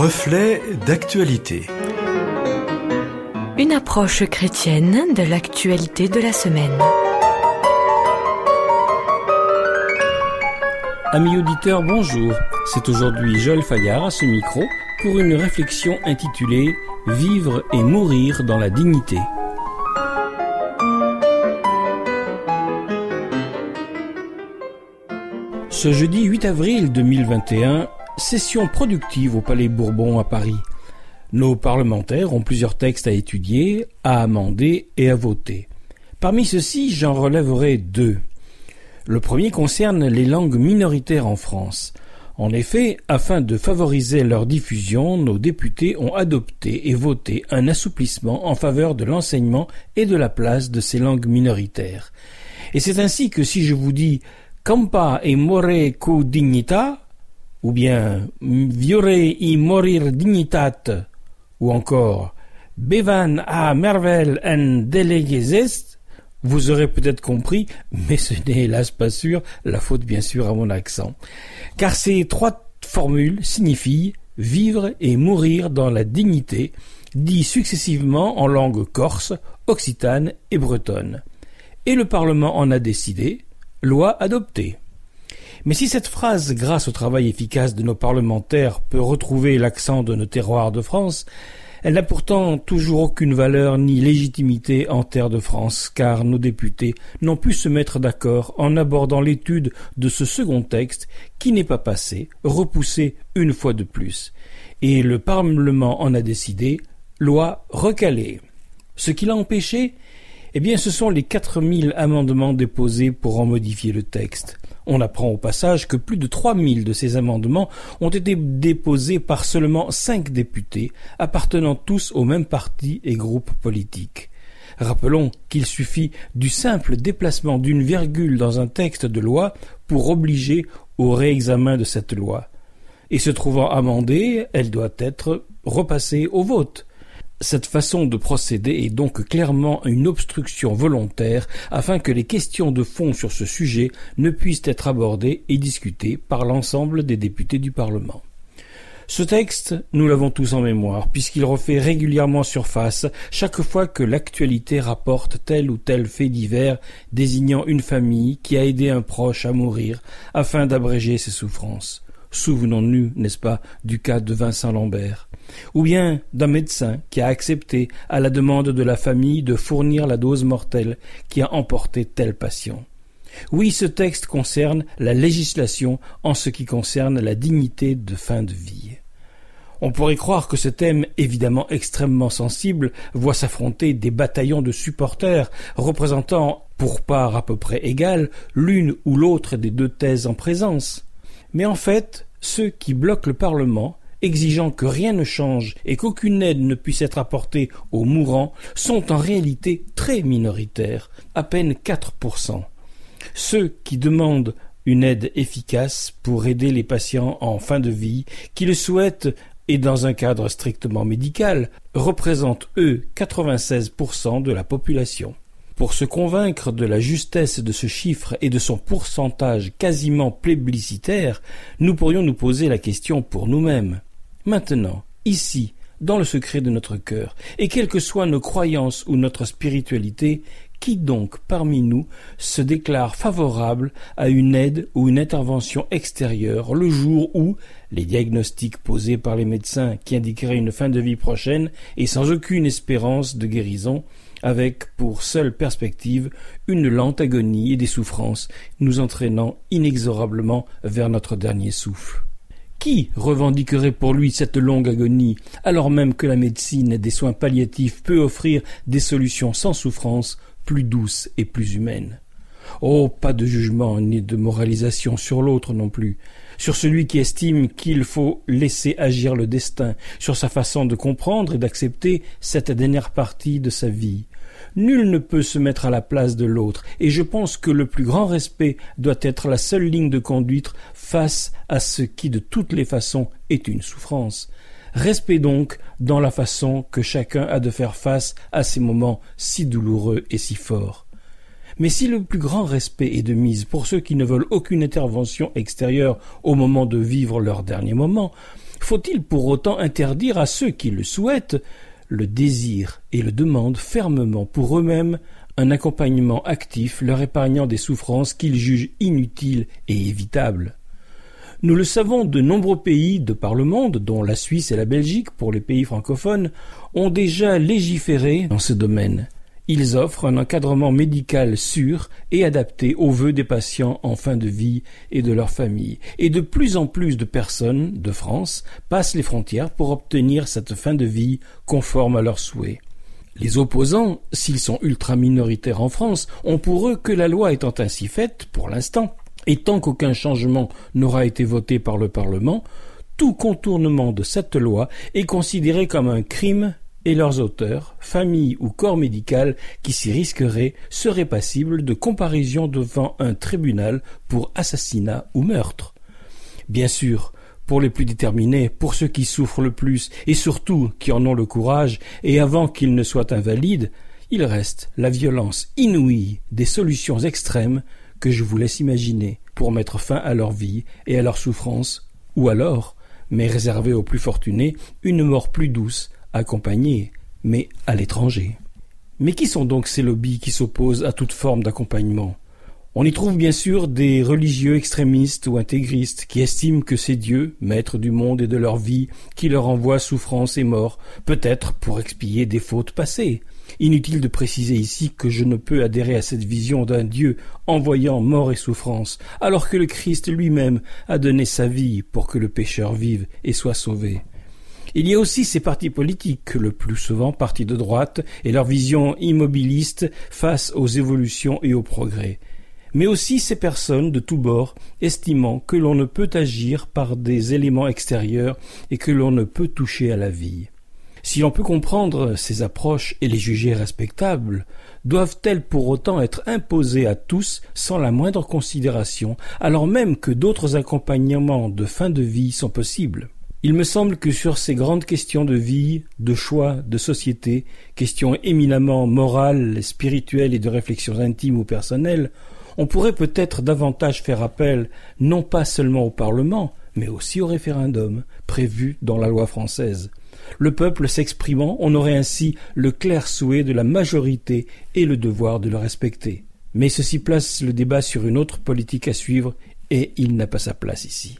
Reflet d'actualité. Une approche chrétienne de l'actualité de la semaine. Amis auditeurs, bonjour. C'est aujourd'hui Joël Fayard à ce micro pour une réflexion intitulée Vivre et mourir dans la dignité. Ce jeudi 8 avril 2021, session productive au Palais Bourbon à Paris. Nos parlementaires ont plusieurs textes à étudier, à amender et à voter. Parmi ceux-ci, j'en relèverai deux. Le premier concerne les langues minoritaires en France. En effet, afin de favoriser leur diffusion, nos députés ont adopté et voté un assouplissement en faveur de l'enseignement et de la place de ces langues minoritaires. Et c'est ainsi que si je vous dis Campa e more co dignita, ou bien Viore i morir dignitate, ou encore Bevan a mervel en est, vous aurez peut-être compris, mais ce n'est hélas pas sûr, la faute bien sûr à mon accent. Car ces trois formules signifient vivre et mourir dans la dignité, dit successivement en langue corse, occitane et bretonne. Et le Parlement en a décidé, loi adoptée. Mais si cette phrase, grâce au travail efficace de nos parlementaires, peut retrouver l'accent de nos terroirs de France, elle n'a pourtant toujours aucune valeur ni légitimité en terre de France, car nos députés n'ont pu se mettre d'accord en abordant l'étude de ce second texte qui n'est pas passé, repoussé une fois de plus. Et le Parlement en a décidé, loi recalée. Ce qui l'a empêché, eh bien, ce sont les quatre mille amendements déposés pour en modifier le texte. On apprend au passage que plus de 3000 de ces amendements ont été déposés par seulement cinq députés, appartenant tous au même parti et groupe politique. Rappelons qu'il suffit du simple déplacement d'une virgule dans un texte de loi pour obliger au réexamen de cette loi. Et se trouvant amendée, elle doit être repassée au vote. Cette façon de procéder est donc clairement une obstruction volontaire afin que les questions de fond sur ce sujet ne puissent être abordées et discutées par l'ensemble des députés du Parlement. Ce texte, nous l'avons tous en mémoire, puisqu'il refait régulièrement surface chaque fois que l'actualité rapporte tel ou tel fait divers désignant une famille qui a aidé un proche à mourir afin d'abréger ses souffrances. Souvenons-nous, n'est-ce pas, du cas de Vincent Lambert, ou bien d'un médecin qui a accepté, à la demande de la famille, de fournir la dose mortelle qui a emporté tel patient. Oui, ce texte concerne la législation en ce qui concerne la dignité de fin de vie. On pourrait croire que ce thème, évidemment extrêmement sensible, voit s'affronter des bataillons de supporters représentant, pour part à peu près égale, l'une ou l'autre des deux thèses en présence. Mais en fait, ceux qui bloquent le Parlement, exigeant que rien ne change et qu'aucune aide ne puisse être apportée aux mourants, sont en réalité très minoritaires, à peine 4%. Ceux qui demandent une aide efficace pour aider les patients en fin de vie, qui le souhaitent et dans un cadre strictement médical, représentent eux 96% de la population. Pour se convaincre de la justesse de ce chiffre et de son pourcentage quasiment plébiscitaire, nous pourrions nous poser la question pour nous-mêmes. Maintenant, ici, dans le secret de notre cœur, et quelles que soient nos croyances ou notre spiritualité, qui donc parmi nous se déclare favorable à une aide ou une intervention extérieure le jour où les diagnostics posés par les médecins qui indiqueraient une fin de vie prochaine et sans aucune espérance de guérison avec pour seule perspective une lente agonie et des souffrances, nous entraînant inexorablement vers notre dernier souffle. Qui revendiquerait pour lui cette longue agonie, alors même que la médecine et des soins palliatifs peut offrir des solutions sans souffrance, plus douces et plus humaines? Oh, pas de jugement ni de moralisation sur l'autre non plus, sur celui qui estime qu'il faut laisser agir le destin, sur sa façon de comprendre et d'accepter cette dernière partie de sa vie. Nul ne peut se mettre à la place de l'autre, et je pense que le plus grand respect doit être la seule ligne de conduite face à ce qui de toutes les façons est une souffrance. Respect donc dans la façon que chacun a de faire face à ces moments si douloureux et si forts. Mais si le plus grand respect est de mise pour ceux qui ne veulent aucune intervention extérieure au moment de vivre leur dernier moment, Faut-il pour autant interdire à ceux qui le souhaitent le désir et le demandent fermement pour eux-mêmes un accompagnement actif leur épargnant des souffrances qu'ils jugent inutiles et évitables? Nous le savons, de nombreux pays de par le monde, dont la Suisse et la Belgique pour les pays francophones, ont déjà légiféré dans ce domaine. Ils offrent un encadrement médical sûr et adapté aux vœux des patients en fin de vie et de leur famille. Et de plus en plus de personnes de France passent les frontières pour obtenir cette fin de vie conforme à leurs souhaits. Les opposants, s'ils sont ultra minoritaires en France, ont pour eux que la loi étant ainsi faite, pour l'instant, et tant qu'aucun changement n'aura été voté par le Parlement, tout contournement de cette loi est considéré comme un crime et leurs auteurs, famille ou corps médical qui s'y risqueraient seraient passibles de comparaison devant un tribunal pour assassinat ou meurtre. Bien sûr, pour les plus déterminés, pour ceux qui souffrent le plus, et surtout qui en ont le courage, et avant qu'ils ne soient invalides, il reste la violence inouïe des solutions extrêmes que je vous laisse imaginer pour mettre fin à leur vie et à leur souffrance, ou alors, mais réservée aux plus fortunés, une mort plus douce, accompagnée, mais à l'étranger. Mais qui sont donc ces lobbies qui s'opposent à toute forme d'accompagnement? On y trouve bien sûr des religieux extrémistes ou intégristes qui estiment que c'est Dieu, maître du monde et de leur vie, qui leur envoie souffrance et mort, peut-être pour expier des fautes passées. Inutile de préciser ici que je ne peux adhérer à cette vision d'un Dieu envoyant mort et souffrance, alors que le Christ lui-même a donné sa vie pour que le pécheur vive et soit sauvé. Il y a aussi ces partis politiques, le plus souvent partis de droite, et leur vision immobiliste face aux évolutions et aux progrès mais aussi ces personnes de tous bords estimant que l'on ne peut agir par des éléments extérieurs et que l'on ne peut toucher à la vie. Si l'on peut comprendre ces approches et les juger respectables, doivent-elles pour autant être imposées à tous sans la moindre considération, alors même que d'autres accompagnements de fin de vie sont possibles? Il me semble que sur ces grandes questions de vie, de choix, de société, questions éminemment morales, spirituelles et de réflexions intimes ou personnelles, on pourrait peut-être davantage faire appel non pas seulement au Parlement, mais aussi au référendum prévu dans la loi française. Le peuple s'exprimant, on aurait ainsi le clair souhait de la majorité et le devoir de le respecter. Mais ceci place le débat sur une autre politique à suivre, et il n'a pas sa place ici.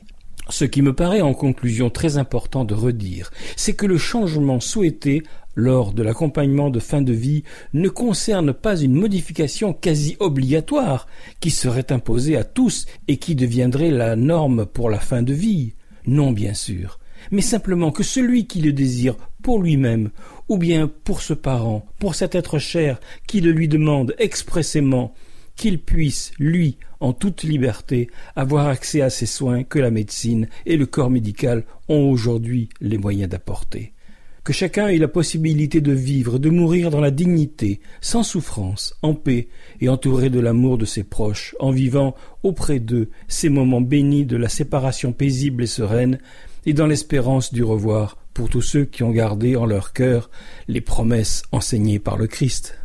Ce qui me paraît en conclusion très important de redire, c'est que le changement souhaité lors de l'accompagnement de fin de vie ne concerne pas une modification quasi obligatoire qui serait imposée à tous et qui deviendrait la norme pour la fin de vie. Non, bien sûr, mais simplement que celui qui le désire pour lui-même, ou bien pour ce parent, pour cet être cher qui le lui demande expressément, qu'il puisse, lui, en toute liberté, avoir accès à ces soins que la médecine et le corps médical ont aujourd'hui les moyens d'apporter. Que chacun ait la possibilité de vivre, de mourir dans la dignité, sans souffrance, en paix et entouré de l'amour de ses proches, en vivant auprès d'eux ces moments bénis de la séparation paisible et sereine, et dans l'espérance du revoir pour tous ceux qui ont gardé en leur cœur les promesses enseignées par le Christ.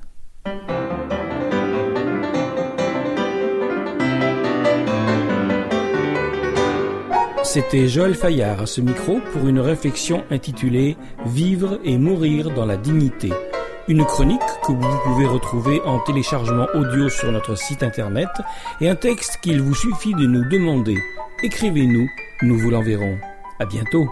C'était Joël Fayard à ce micro pour une réflexion intitulée Vivre et mourir dans la dignité. Une chronique que vous pouvez retrouver en téléchargement audio sur notre site internet et un texte qu'il vous suffit de nous demander. Écrivez-nous, nous vous l'enverrons. À bientôt.